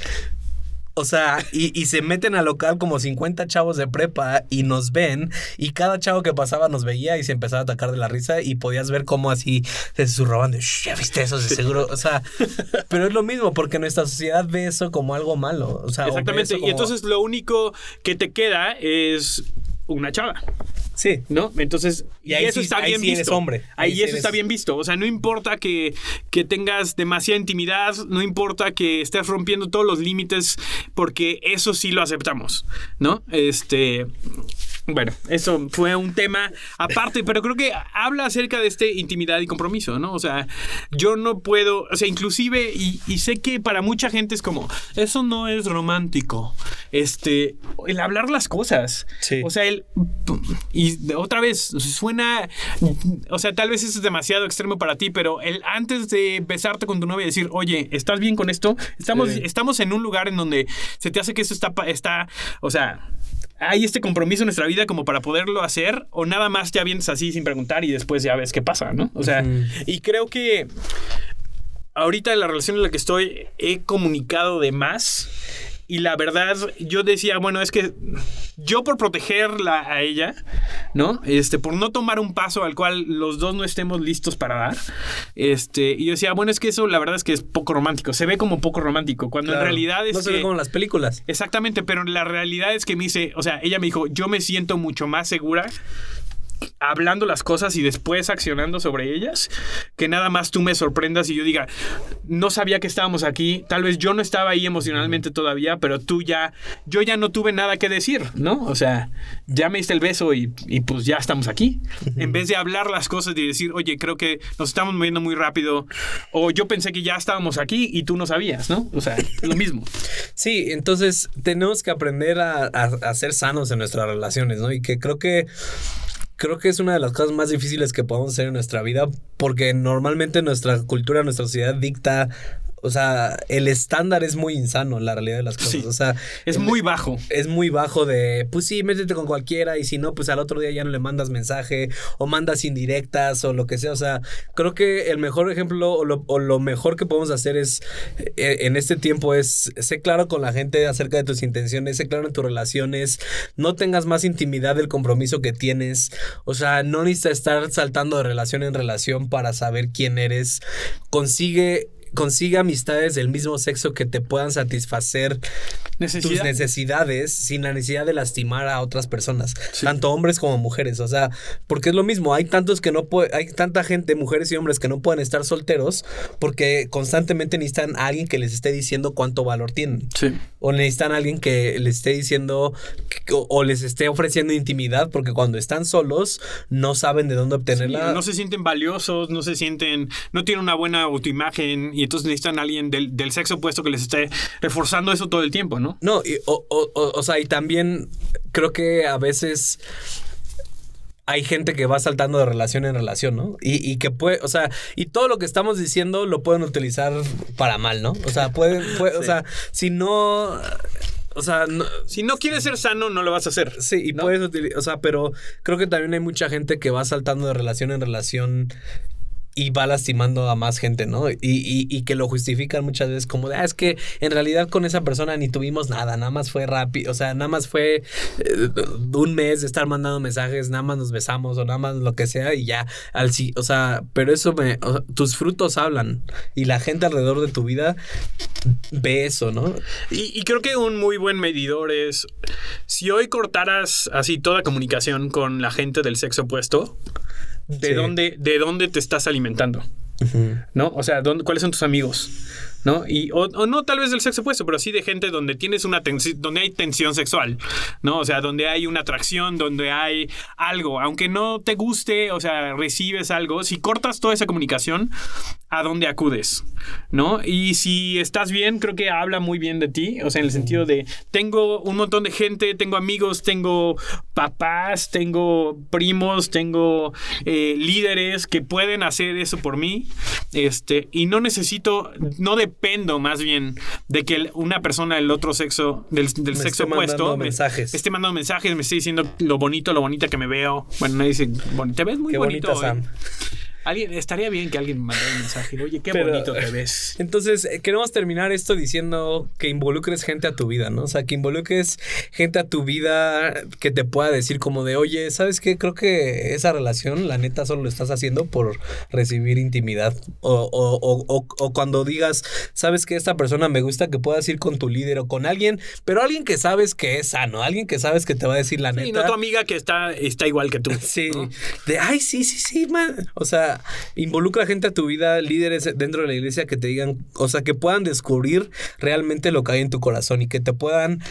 O sea, y, y se meten al local como 50 chavos de prepa y nos ven y cada chavo que pasaba nos veía y se empezaba a atacar de la risa y podías ver cómo así se susurraban de, "Shh, ya viste eso, de seguro. O sea, pero es lo mismo porque nuestra sociedad ve eso como algo malo. O sea, exactamente. Y entonces lo único que te queda es una chava. Sí. ¿No? Entonces, Y eso sí- está ahí bien sí visto. eres hombre. Ahí, Ahí sí eso eres- está bien visto. O sea, no importa que, que tengas demasiada intimidad, no importa que estés rompiendo todos los límites, porque eso sí lo aceptamos, ¿no? Este. Bueno, eso fue un tema aparte, pero creo que habla acerca de este intimidad y compromiso, ¿no? O sea, yo no puedo, o sea, inclusive, y, y sé que para mucha gente es como, eso no es romántico. Este, el hablar las cosas. Sí. O sea, el. Y otra vez, suena. O sea, tal vez eso es demasiado extremo para ti, pero el antes de besarte con tu novia y decir, oye, ¿estás bien con esto? Estamos, Sí. estamos en un lugar en donde se te hace que eso está, está. O sea. Hay este compromiso en nuestra vida como para poderlo hacer, o nada más ya vienes así sin preguntar y después ya ves qué pasa, ¿no? O sea, y creo que ahorita en la relación en la que estoy he comunicado de más y la verdad yo decía, bueno, es que yo por protegerla a ella, ¿no? Este, por no tomar un paso al cual los dos no estemos listos para dar, este, y yo decía, bueno, es que eso la verdad es que es poco romántico, se ve como poco romántico, cuando Claro. en realidad es No se que... ve como en las películas. Exactamente, pero la realidad es que me dice, o sea, ella me dijo, yo me siento mucho más segura hablando las cosas y después accionando sobre ellas, que nada más tú me sorprendas y yo diga, no sabía que estábamos aquí, tal vez yo no estaba ahí emocionalmente todavía, pero tú ya, yo ya no tuve nada que decir, ¿no? O sea, ya me diste el beso y, y pues ya estamos aquí. En vez de hablar las cosas y decir, oye, creo que nos estamos moviendo muy rápido, o yo pensé que ya estábamos aquí y tú no sabías, ¿no? O sea, lo mismo. Sí, entonces tenemos que aprender a, a- a ser sanos en nuestras relaciones, ¿no? Y que creo que creo que es una de las cosas más difíciles que podemos hacer en nuestra vida porque normalmente nuestra cultura, nuestra sociedad dicta, o sea, el estándar es muy insano, la realidad de las cosas, Sí. o sea, Es muy bajo. es muy bajo de, pues sí, métete con cualquiera y si no, pues al otro día ya no le mandas mensaje o mandas indirectas o lo que sea. O sea, creo que el mejor ejemplo o lo, o lo mejor que podemos hacer es eh, en este tiempo es sé claro con la gente acerca de tus intenciones, sé claro en tus relaciones, no tengas más intimidad del compromiso que tienes. O sea, no necesitas estar saltando de relación en relación para saber quién eres. Consigue... Consigue amistades del mismo sexo que te puedan satisfacer tus Necesidad. necesidades sin la necesidad de lastimar a otras personas, tanto hombres como mujeres, o sea, porque es lo mismo, hay tantos que no puede, hay tanta gente, mujeres y hombres que no pueden estar solteros porque constantemente necesitan a alguien que les esté diciendo cuánto valor tienen. Sí. O necesitan a alguien que les esté diciendo que- o, o les esté ofreciendo intimidad porque cuando están solos no saben de dónde obtenerla. Sí, no se sienten valiosos, no se sienten, no tienen una buena autoimagen y entonces necesitan a alguien del, del sexo opuesto que les esté reforzando eso todo el tiempo, ¿no? No, y- o, o- o- o sea, y también creo que a veces hay gente que va saltando de relación en relación, ¿no? Y, y que puede, o sea, y todo lo que estamos diciendo lo pueden utilizar para mal, ¿no? O sea, pueden, puede- o sea, si no, o sea, no- Si no quieres ser sano, no lo vas a hacer. Sí, y ¿no? puedes utilizar, o sea, pero creo que también hay mucha gente que va saltando de relación en relación y va lastimando a más gente, ¿no? Y, y- y que lo justifican muchas veces como de, ah, es que en realidad con esa persona ni tuvimos nada, nada más fue rápido, o sea, nada más fue eh, un mes de estar mandando mensajes, nada más nos besamos o nada más lo que sea y ya, al o sea, pero eso me, tus frutos hablan y la gente alrededor de tu vida ve eso, ¿no? Y, y creo que un muy buen medidor es, si hoy cortaras así toda comunicación con la gente del sexo opuesto, ¿de, Sí. dónde, de dónde te estás alimentando? ¿no? O sea, ¿dónde- ¿cuáles son tus amigos? ¿No? Y, o, o no tal vez del sexo opuesto, pero sí de gente donde tienes una donde hay tensión sexual, ¿no? O sea, donde hay una atracción, donde hay algo, aunque no te guste, o sea, recibes algo, si cortas toda esa comunicación, ¿a dónde acudes? ¿No? Y si estás bien, creo que habla muy bien de ti, o sea, en el sentido de, tengo un montón de gente, tengo amigos, tengo papás, tengo primos, tengo eh, líderes que pueden hacer eso por mí, este, y no necesito, no dependo más bien de que una persona del otro sexo, del, del Me sexo opuesto, mandando me- mensajes. esté mandando mensajes, me esté diciendo lo bonito, lo bonita que me veo. Bueno, nadie dice, "Boni- te ves muy Qué bonito bonita, hoy". Sam. Alguien, estaría bien que alguien me mandara un mensaje. Oye, qué Pero- bonito te ves. [LAUGHS] Entonces, eh, queremos terminar esto diciendo que involucres gente a tu vida, ¿no? O sea, que involucres gente a tu vida que te pueda decir como de, oye, ¿sabes qué? Creo que esa relación, la neta, solo lo estás haciendo por recibir intimidad. O, o- o- o- o cuando digas, ¿sabes que Esta persona me gusta que puedas ir con tu líder o con alguien, pero alguien que sabes que es sano, alguien que sabes que te va a decir la neta. Y no tu amiga que está, está igual que tú. [LAUGHS] Sí, ¿no? de ay, sí, sí, sí, man. O sea, involucra gente a tu vida, líderes dentro de la iglesia que te digan, o sea, que puedan descubrir realmente lo que hay en tu corazón y que te puedan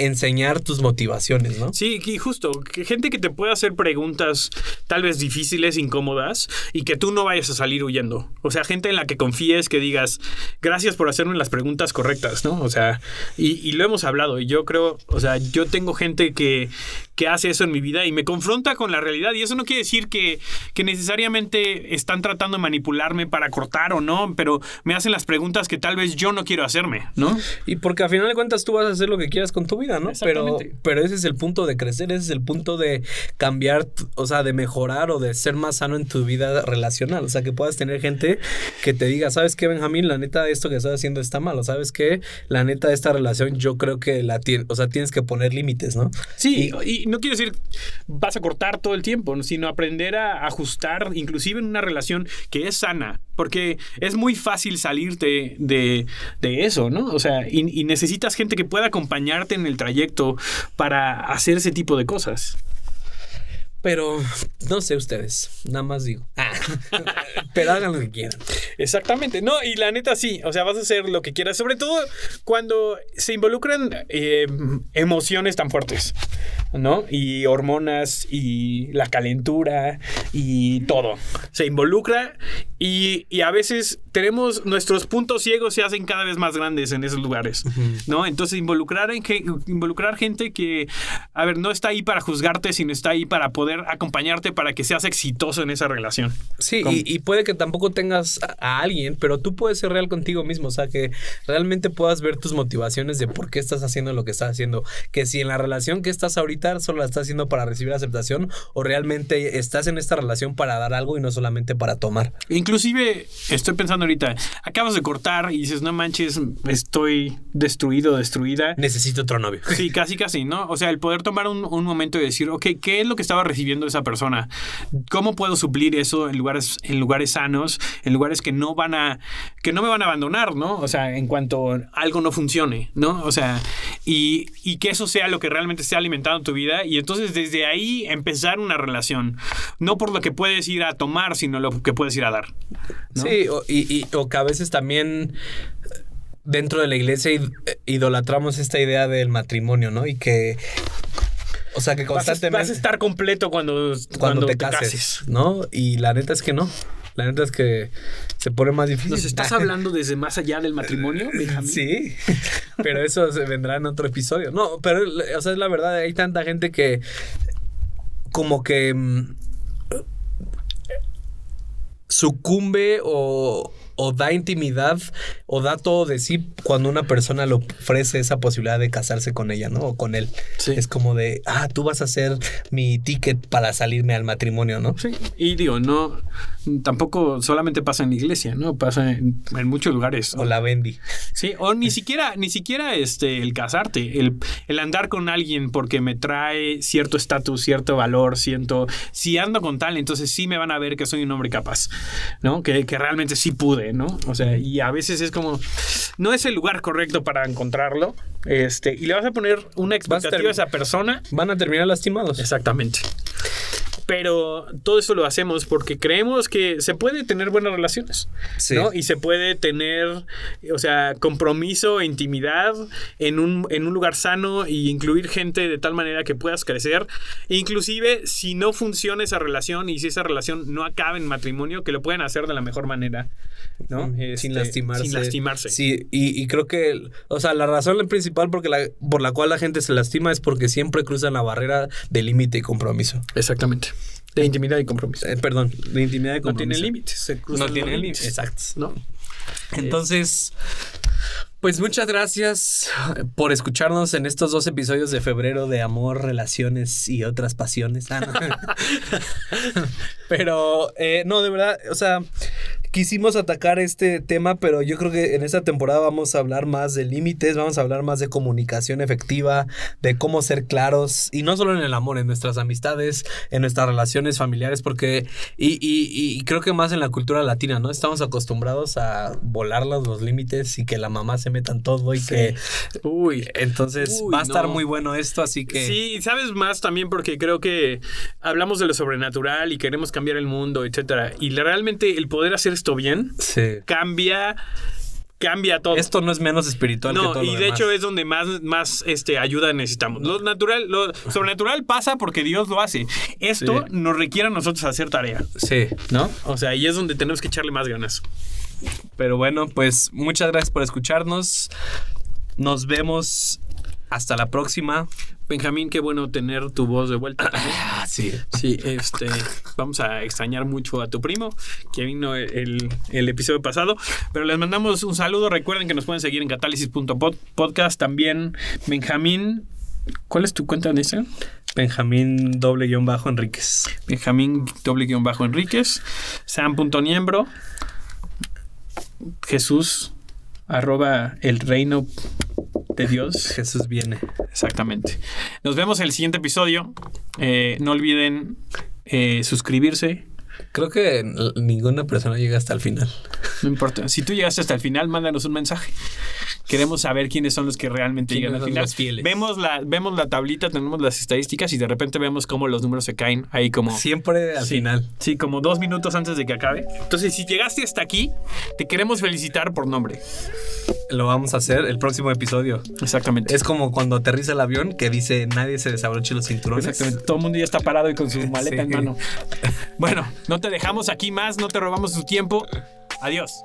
enseñar tus motivaciones, ¿no? Sí, y justo, gente que te pueda hacer preguntas tal vez difíciles, incómodas, y que tú no vayas a salir huyendo. O sea, gente en la que confíes, que digas, gracias por hacerme las preguntas correctas, ¿no? O sea, y, y lo hemos hablado, y yo creo, o sea, yo tengo gente que, que hace eso en mi vida y me confronta con la realidad, y eso no quiere decir que, que necesariamente están tratando de manipularme para cortar o no, pero me hacen las preguntas que tal vez yo no quiero hacerme, ¿no? Y porque a final de cuentas tú vas a hacer lo que quieras con tu vida, ¿no? Pero, pero ese es el punto de crecer, ese es el punto de cambiar, o sea, de mejorar o de ser más sano en tu vida relacional. O sea, que puedas tener gente que te diga, ¿sabes qué, Benjamín? La neta, esto que estás haciendo está mal. O sabes qué, la neta, esta relación yo creo que la tienes, o sea, tienes que poner límites, ¿no? Sí, y, no quiero decir vas a cortar todo el tiempo, ¿no? sino aprender a ajustar, inclusive en una relación que es sana, porque es muy fácil salirte de, de eso, ¿no? O sea, y, y necesitas gente que pueda acompañarte en el trayecto para hacer ese tipo de cosas. Pero no sé ustedes, nada más digo. Ah, pero hagan lo que quieran. Exactamente, no, y la neta sí, o sea, vas a hacer lo que quieras, sobre todo cuando se involucran eh, emociones tan fuertes, ¿no? Y hormonas y la calentura y todo. Se involucra y, y a veces tenemos nuestros puntos ciegos se hacen cada vez más grandes en esos lugares, ¿no? Entonces involucrar, en, involucrar gente que, a ver, no está ahí para juzgarte, sino está ahí para poder acompañarte para que seas exitoso en esa relación. Sí, y, y puede que tampoco tengas a, a alguien, pero tú puedes ser real contigo mismo, o sea, que realmente puedas ver tus motivaciones de por qué estás haciendo lo que estás haciendo, que si en la relación que estás ahorita solo la estás haciendo para recibir aceptación o realmente estás en esta relación para dar algo y no solamente para tomar. Inclusive, estoy pensando ahorita, acabas de cortar y dices, no manches, estoy destruido, destruida. Necesito otro novio. Sí, casi, casi, ¿no? O sea, el poder tomar un, un momento y decir, ok, ¿qué es lo que estaba recibiendo esa persona? ¿Cómo puedo suplir eso en lugares, en lugares sanos, en lugares que no van a, que no me van a abandonar, ¿no? O sea, en cuanto algo no funcione, ¿no? O sea, y, y que eso sea lo que realmente esté alimentando tu vida y entonces desde ahí empezar una relación. No por lo que puedes ir a tomar, sino lo que puedes ir a dar. Sí, o, y, y- o que a veces también dentro de la iglesia eh, idolatramos esta idea del matrimonio, ¿no? Y que, o sea, que Vas a, constantemente... vas a estar completo cuando, cuando, te, cases, ¿no? Y la neta es que no. La neta es que se pone más difícil. ¿Nos estás [LAUGHS] hablando desde más allá del matrimonio, Benjamín? Sí, [LAUGHS] pero eso se vendrá en otro episodio. No, pero, o sea, es la verdad, hay tanta gente que como que mm, sucumbe o, o da intimidad o da todo de sí cuando una persona le ofrece esa posibilidad de casarse con ella, ¿no? O con él. Sí. Es como de, ah, tú vas a ser mi ticket para salirme al matrimonio, ¿no? Sí, y digo, no, tampoco solamente pasa en la iglesia, ¿no? Pasa en, en muchos lugares. O la Bendy. Sí, o ni siquiera, ni siquiera este, el casarte, el, el andar con alguien porque me trae cierto estatus, cierto valor, siento, si ando con tal, entonces sí me van a ver que soy un hombre capaz, ¿no? Que, que realmente sí pude, ¿no? O sea, y a veces es como, no es el lugar correcto para encontrarlo, este, y le vas a poner una expectativa a esa persona Van a terminar lastimados. Exactamente. Pero todo eso lo hacemos porque creemos que se puede tener buenas relaciones, Sí. ¿no? Y se puede tener, o sea, compromiso e intimidad en un, en un lugar sano y incluir gente de tal manera que puedas crecer. Inclusive, si no funciona esa relación y si esa relación no acaba en matrimonio, que lo pueden hacer de la mejor manera, ¿no? Mm, Este, sin lastimarse. Sin lastimarse. Sí, y, y creo que, o sea, la razón principal porque la, por la cual la gente se lastima es porque siempre cruzan la barrera de límite y compromiso. Exactamente. De intimidad y compromiso. Eh, perdón, de intimidad y no compromiso. tienen límites. se cruzan No los tienen límites, límites. Exacto. ¿no? Entonces, pues muchas gracias por escucharnos en estos dos episodios de febrero de amor, relaciones y otras pasiones. Ah, no. [LAUGHS] [LAUGHS] Pero, eh, no, de verdad, o sea, quisimos atacar este tema, pero yo creo que en esta temporada vamos a hablar más de límites, vamos a hablar más de comunicación efectiva, de cómo ser claros, y no solo en el amor, en nuestras amistades, en nuestras relaciones familiares, porque, y, y, y creo que más en la cultura latina, ¿no? Estamos acostumbrados a volar los, límites y que la mamá se meta en todo y que... Uy, entonces va a estar muy bueno esto, así que... Sí, sabes más también porque creo que hablamos de lo sobrenatural y queremos cambiar el mundo, etcétera. Y realmente el poder hacer esto bien cambia cambia todo. Esto no es menos espiritual no, que todo y de hecho es donde más, más este, ayuda necesitamos. Lo natural, lo sobrenatural pasa porque Dios lo hace. Esto nos requiere a nosotros hacer tarea. Sí. ¿No? O sea, ahí es donde tenemos que echarle más ganas. Pero bueno, pues muchas gracias por escucharnos. Nos vemos hasta la próxima. Benjamín, qué bueno tener tu voz de vuelta. [LAUGHS] Ah, sí. Sí, este, vamos a extrañar mucho a tu primo, que vino el, el, episodio pasado. Pero les mandamos un saludo. Recuerden que nos pueden seguir en catálisis.podcast. También Benjamín. ¿Cuál es tu cuenta de Instagram? Benjamín doble guion bajo Enríquez. Benjamín doble guion bajo Enríquez. Sam.niembro. Jesús arroba el reino de Dios. [LAUGHS] Jesús viene. Exactamente. Nos vemos en el siguiente episodio. Eh, no olviden eh, suscribirse. Creo que ninguna persona llega hasta el final. No importa. Si tú llegaste hasta el final, mándanos un mensaje. Queremos saber quiénes son los que realmente llegan al final. Vemos la, vemos la tablita, tenemos las estadísticas y de repente vemos cómo los números se caen ahí como... Siempre al final. Sí, como dos minutos antes de que acabe. Entonces, si llegaste hasta aquí, te queremos felicitar por nombre. Lo vamos a hacer el próximo episodio. Exactamente. Es como cuando aterriza el avión que dice nadie se desabroche los cinturones. Exactamente. Todo el mundo ya está parado y con su [LAUGHS] maleta en mano. Bueno, no te dejamos aquí más, no te robamos tu tiempo. Adiós.